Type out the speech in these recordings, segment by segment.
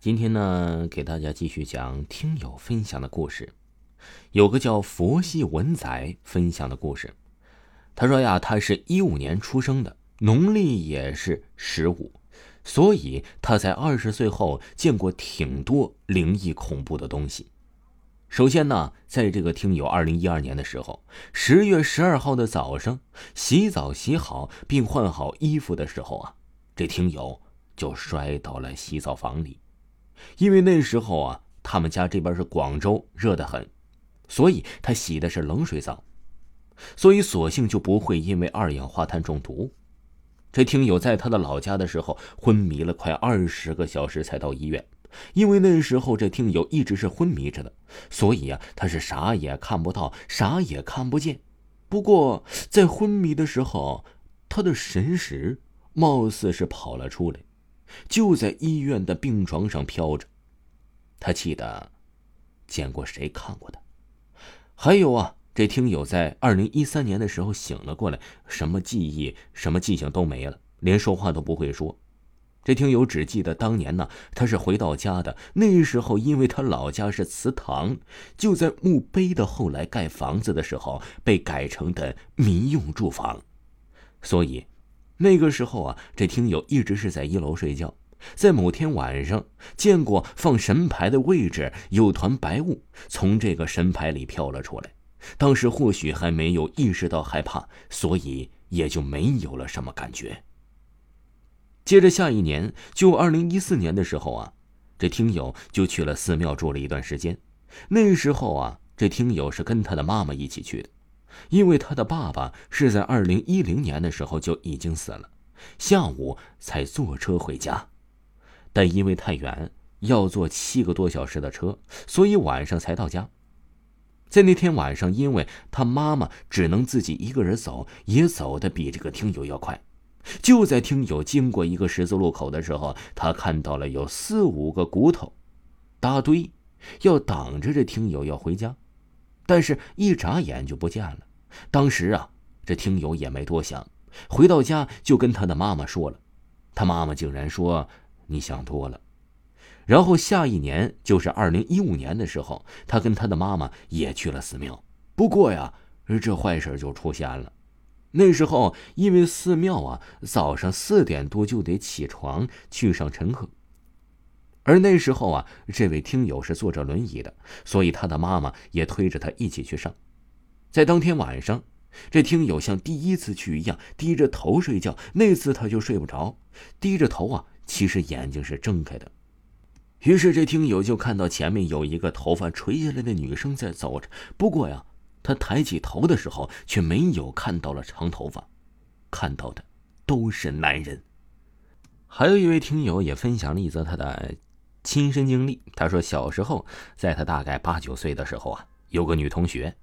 今天呢，给大家继续讲听友分享的故事。有个叫佛系文仔分享的故事，他说呀，他是一五年出生的，农历也是十五，所以他在二十岁后见过挺多灵异恐怖的东西。首先呢，在这个听友二零一二年的时候，十月十二号的早上，洗澡洗好并换好衣服的时候啊，这听友就摔倒了洗澡房里。因为那时候啊，他们家这边是广州，热得很，所以他洗的是冷水澡，所以索性就不会因为二氧化碳中毒。这听友在他的老家的时候昏迷了快二十个小时才到医院，因为那时候这听友一直是昏迷着的，所以啊，他是啥也看不到，啥也看不见。不过在昏迷的时候，他的神识貌似是跑了出来。就在医院的病床上飘着，他记得见过谁看过他。还有啊，这听友在二零一三年的时候醒了过来，什么记忆、什么记性都没了，连说话都不会说。这听友只记得当年呢，他是回到家的。那时候，因为他老家是祠堂，就在墓碑的后来盖房子的时候被改成的民用住房，所以。那个时候啊，这听友一直是在一楼睡觉，在某天晚上见过放神牌的位置有团白雾从这个神牌里飘了出来，当时或许还没有意识到害怕，所以也就没有了什么感觉。接着下一年，就二零一四年的时候啊，这听友就去了寺庙住了一段时间，那时候啊，这听友是跟他的妈妈一起去的。因为他的爸爸是在二零一零年的时候就已经死了，下午才坐车回家，但因为太远，要坐七个多小时的车，所以晚上才到家。在那天晚上，因为他妈妈只能自己一个人走，也走的比这个听友要快。就在听友经过一个十字路口的时候，他看到了有四五个骨头大堆，要挡着这听友要回家，但是一眨眼就不见了。当时啊，这听友也没多想，回到家就跟他的妈妈说了，他妈妈竟然说：“你想多了。”然后下一年，就是二零一五年的时候，他跟他的妈妈也去了寺庙。不过呀，这坏事就出现了。那时候因为寺庙啊，早上四点多就得起床去上晨课，而那时候啊，这位听友是坐着轮椅的，所以他的妈妈也推着他一起去上。在当天晚上，这听友像第一次去一样低着头睡觉。那次他就睡不着，低着头啊，其实眼睛是睁开的。于是这听友就看到前面有一个头发垂下来的女生在走着。不过呀，他抬起头的时候却没有看到了长头发，看到的都是男人。还有一位听友也分享了一则他的亲身经历。他说，小时候在他大概八九岁的时候啊，有个女同学。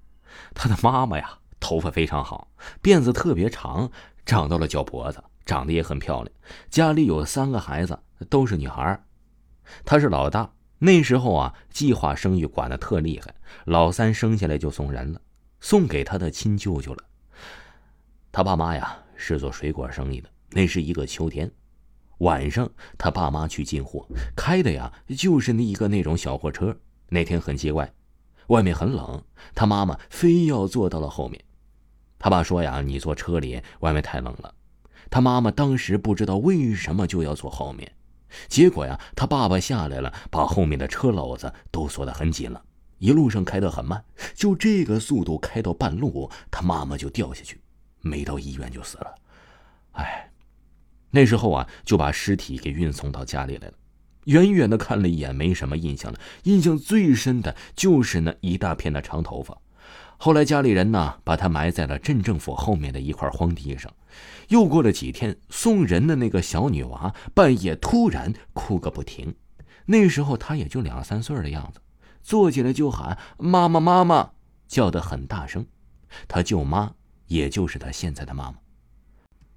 他的妈妈呀，头发非常好，辫子特别长，长到了脚脖子，长得也很漂亮。家里有三个孩子，都是女孩他是老大。那时候啊，计划生育管得特厉害，老三生下来就送人了，送给他的亲舅舅了。他爸妈呀是做水果生意的。那是一个秋天，晚上他爸妈去进货，开的呀就是那一个那种小货车。那天很奇怪。外面很冷，他妈妈非要坐到了后面。他爸说呀：“你坐车里，外面太冷了。”他妈妈当时不知道为什么就要坐后面，结果呀，他爸爸下来了，把后面的车篓子都锁得很紧了。一路上开得很慢，就这个速度开到半路，他妈妈就掉下去，没到医院就死了。哎，那时候啊，就把尸体给运送到家里来了。远远的看了一眼，没什么印象了。印象最深的就是那一大片的长头发。后来家里人呢，把他埋在了镇政府后面的一块荒地上。又过了几天，送人的那个小女娃半夜突然哭个不停。那时候她也就两三岁的样子，坐起来就喊“妈妈，妈妈”，叫得很大声。他舅妈，也就是他现在的妈妈。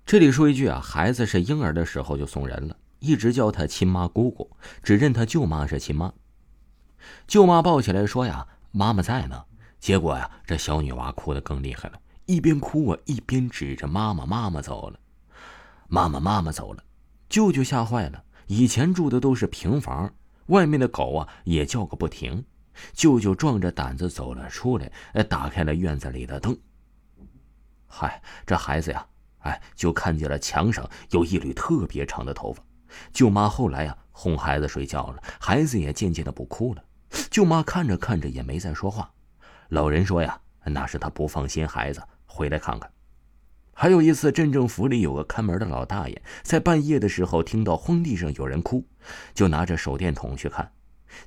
这里说一句啊，孩子是婴儿的时候就送人了。一直叫他亲妈姑姑，只认他舅妈是亲妈。舅妈抱起来说呀：“妈妈在呢。”结果呀，这小女娃哭得更厉害了，一边哭啊，一边指着妈妈：“妈妈走了，妈妈妈妈走了。”舅舅吓坏了。以前住的都是平房，外面的狗啊也叫个不停。舅舅壮着胆子走了出来，打开了院子里的灯。嗨，这孩子呀，哎，就看见了墙上有一缕特别长的头发。舅妈后来呀哄孩子睡觉了，孩子也渐渐的不哭了。舅妈看着看着也没再说话。老人说呀，那是他不放心孩子，回来看看。还有一次，镇政府里有个看门的老大爷，在半夜的时候听到荒地上有人哭，就拿着手电筒去看，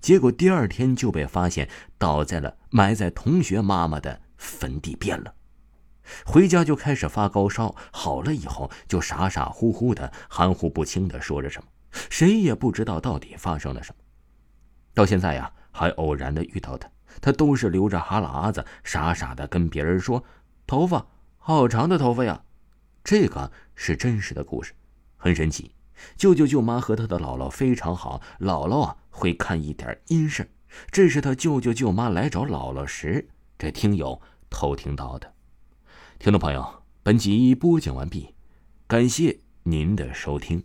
结果第二天就被发现倒在了埋在同学妈妈的坟地边了。回家就开始发高烧，好了以后就傻傻乎乎的、含糊不清的说着什么，谁也不知道到底发生了什么。到现在呀，还偶然的遇到他，他都是流着哈喇子，傻傻的跟别人说：“头发。”好长的头发呀，这个是真实的故事，很神奇。舅舅舅妈和他的姥姥非常好，姥姥啊会看一点阴事这是他舅舅舅妈来找姥姥时，这听友偷听到的。听众朋友，本集播讲完毕，感谢您的收听。